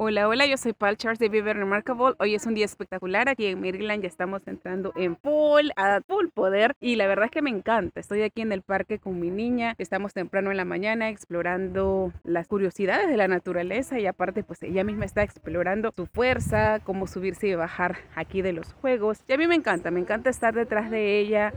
Hola, hola, yo soy Paul Charles de Viver Remarkable. Hoy es un día espectacular aquí en Maryland, ya estamos entrando en full, a full poder y la verdad es que me encanta. Estoy aquí en el parque con mi niña, estamos temprano en la mañana explorando las curiosidades de la naturaleza y aparte pues ella misma está explorando su fuerza, cómo subirse y bajar aquí de los juegos. Y a mí me encanta, me encanta estar detrás de ella,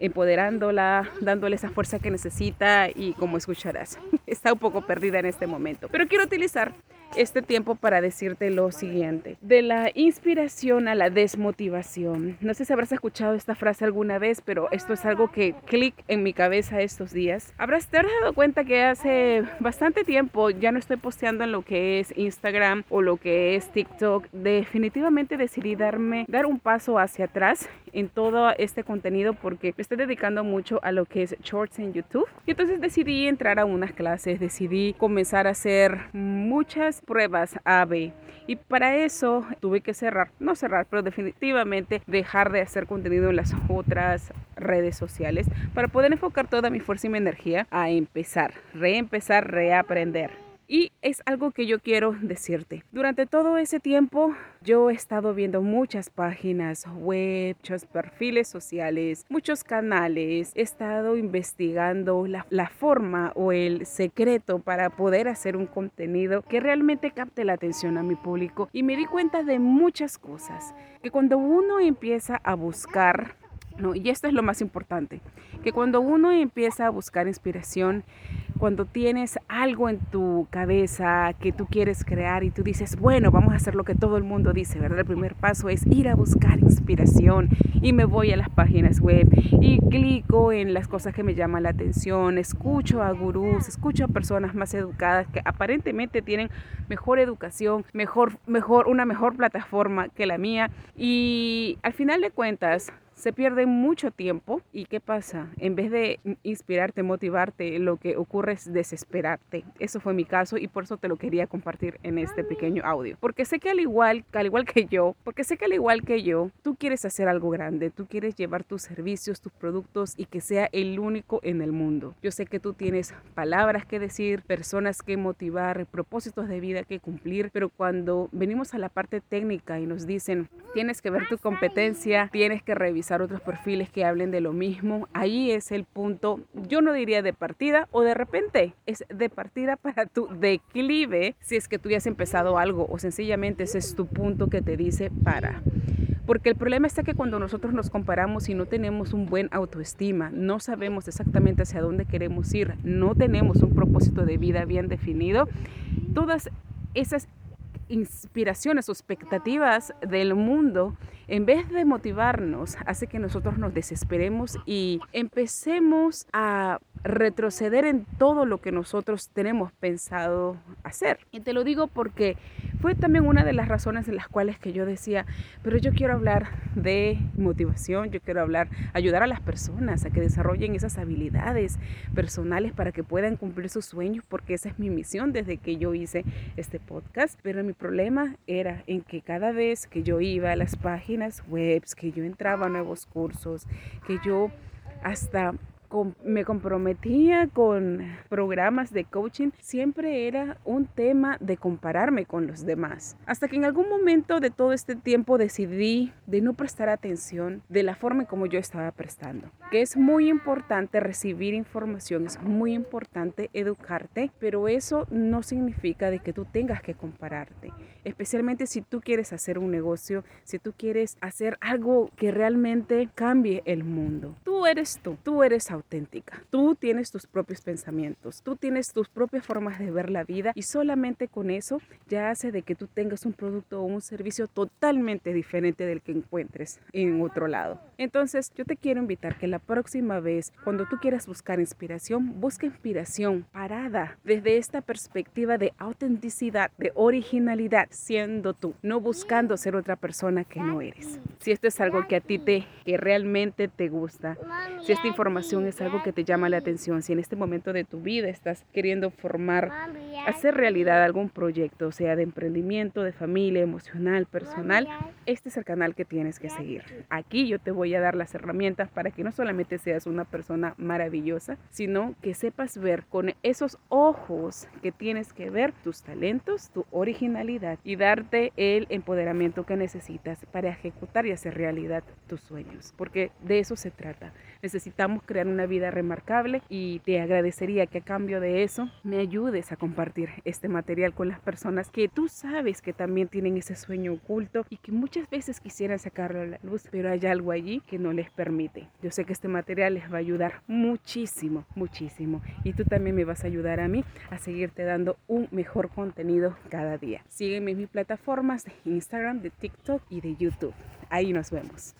empoderándola, dándole esa fuerza que necesita y como escucharás, está un poco perdida en este momento. Pero quiero utilizar este tiempo para decirte lo siguiente. De la inspiración a la desmotivación. No sé si habrás escuchado esta frase alguna vez, pero esto es algo que clic en mi cabeza estos días. Habrás te dado cuenta que hace bastante tiempo ya no estoy posteando en lo que es Instagram o lo que es TikTok. Definitivamente decidí darme, dar un paso hacia atrás en todo este contenido porque me estoy dedicando mucho a lo que es shorts en YouTube. Y entonces decidí entrar a unas clases, decidí comenzar a hacer muchas pruebas A-B. Y para eso tuve que cerrar, no cerrar, pero definitivamente dejar de hacer contenido en las otras redes sociales para poder enfocar toda mi fuerza y mi energía a empezar, reempezar, reaprender. Y es algo que yo quiero decirte. Durante todo ese tiempo yo he estado viendo muchas páginas web, muchos perfiles sociales, muchos canales. He estado investigando la, la, forma o el secreto para poder hacer un contenido que realmente capte la atención a mi público. Y me di cuenta de muchas cosas. Que cuando uno empieza a buscar no, y esto es lo más importante, que cuando uno empieza a buscar inspiración, cuando tienes algo en tu cabeza que tú quieres crear y tú dices, bueno, vamos a hacer lo que todo el mundo dice, ¿verdad? El primer paso es ir a buscar inspiración y me voy a las páginas web y clico en las cosas que me llaman la atención, escucho a gurús, escucho a personas más educadas que aparentemente tienen mejor educación, mejor, mejor, una mejor plataforma que la mía y al final de cuentas se pierde mucho tiempo y ¿qué pasa? En vez de inspirarte, motivarte, lo que ocurre es desesperarte. Eso fue mi caso y por eso te lo quería compartir en este pequeño audio. Porque sé que al igual, al igual que yo, porque sé que al igual que yo, tú quieres hacer algo grande, tú quieres llevar tus servicios, tus productos y que sea el único en el mundo. Yo sé que tú tienes palabras que decir, personas que motivar, propósitos de vida que cumplir, pero cuando venimos a la parte técnica y nos dicen, tienes que ver tu competencia, tienes que revisar otros perfiles que hablen de lo mismo. Ahí es el punto, yo no diría de partida o de repente, es de partida para tu declive si es que tú ya has empezado algo o sencillamente ese es tu punto que te dice para. Porque el problema está que cuando nosotros nos comparamos y no tenemos un buen autoestima, no sabemos exactamente hacia dónde queremos ir, no tenemos un propósito de vida bien definido, todas esas inspiraciones o expectativas del mundo, en vez de motivarnos, hace que nosotros nos desesperemos y empecemos a retroceder en todo lo que nosotros tenemos pensado hacer. Y te lo digo porque fue también una de las razones en las cuales que yo decía, pero yo quiero hablar de motivación, yo quiero hablar, ayudar a las personas a que desarrollen esas habilidades personales para que puedan cumplir sus sueños, porque esa es mi misión desde que yo hice este podcast. Pero mi problema era en que cada vez que yo iba a las páginas web, que yo entraba a nuevos cursos, que yo hasta me comprometía con programas de coaching, siempre era un tema de compararme con los demás. Hasta que en algún momento de todo este tiempo decidí de no prestar atención de la forma como yo estaba prestando. Que es muy importante recibir información, es muy importante educarte, pero eso no significa de que tú tengas que compararte. Especialmente si tú quieres hacer un negocio, si tú quieres hacer algo que realmente cambie el mundo. Tú eres tú, tú eres auténtica. Tú tienes tus propios pensamientos, tú tienes tus propias formas de ver la vida y solamente con eso ya hace de que tú tengas un producto o un servicio totalmente diferente del que encuentres en otro lado. Entonces yo te quiero invitar que la próxima vez cuando tú quieras buscar inspiración, busca inspiración parada desde esta perspectiva de autenticidad, de originalidad, siendo tú, no buscando ser otra persona que no eres. Si esto es algo que a ti te que realmente te gusta, si esta información es algo que te llama la atención, si en este momento de tu vida estás queriendo formar, hacer realidad algún proyecto, sea de emprendimiento, de familia, emocional, personal, este es el canal que tienes que seguir. Aquí yo te voy a dar las herramientas para que no solamente seas una persona maravillosa, sino que sepas ver con esos ojos que tienes que ver tus talentos, tu originalidad y darte el empoderamiento que necesitas para ejecutar y hacer realidad tus sueños, porque de eso se trata. Necesitamos crear una vida remarcable y te agradecería que a cambio de eso me ayudes a compartir este material con las personas que tú sabes que también tienen ese sueño oculto y que muchas veces quisieran sacarlo a la luz, pero hay algo allí que no les permite. Yo sé que este material les va a ayudar muchísimo, muchísimo. Y tú también me vas a ayudar a mí a seguirte dando un mejor contenido cada día. Sígueme mis plataformas de Instagram, de TikTok y de YouTube. Ahí nos vemos.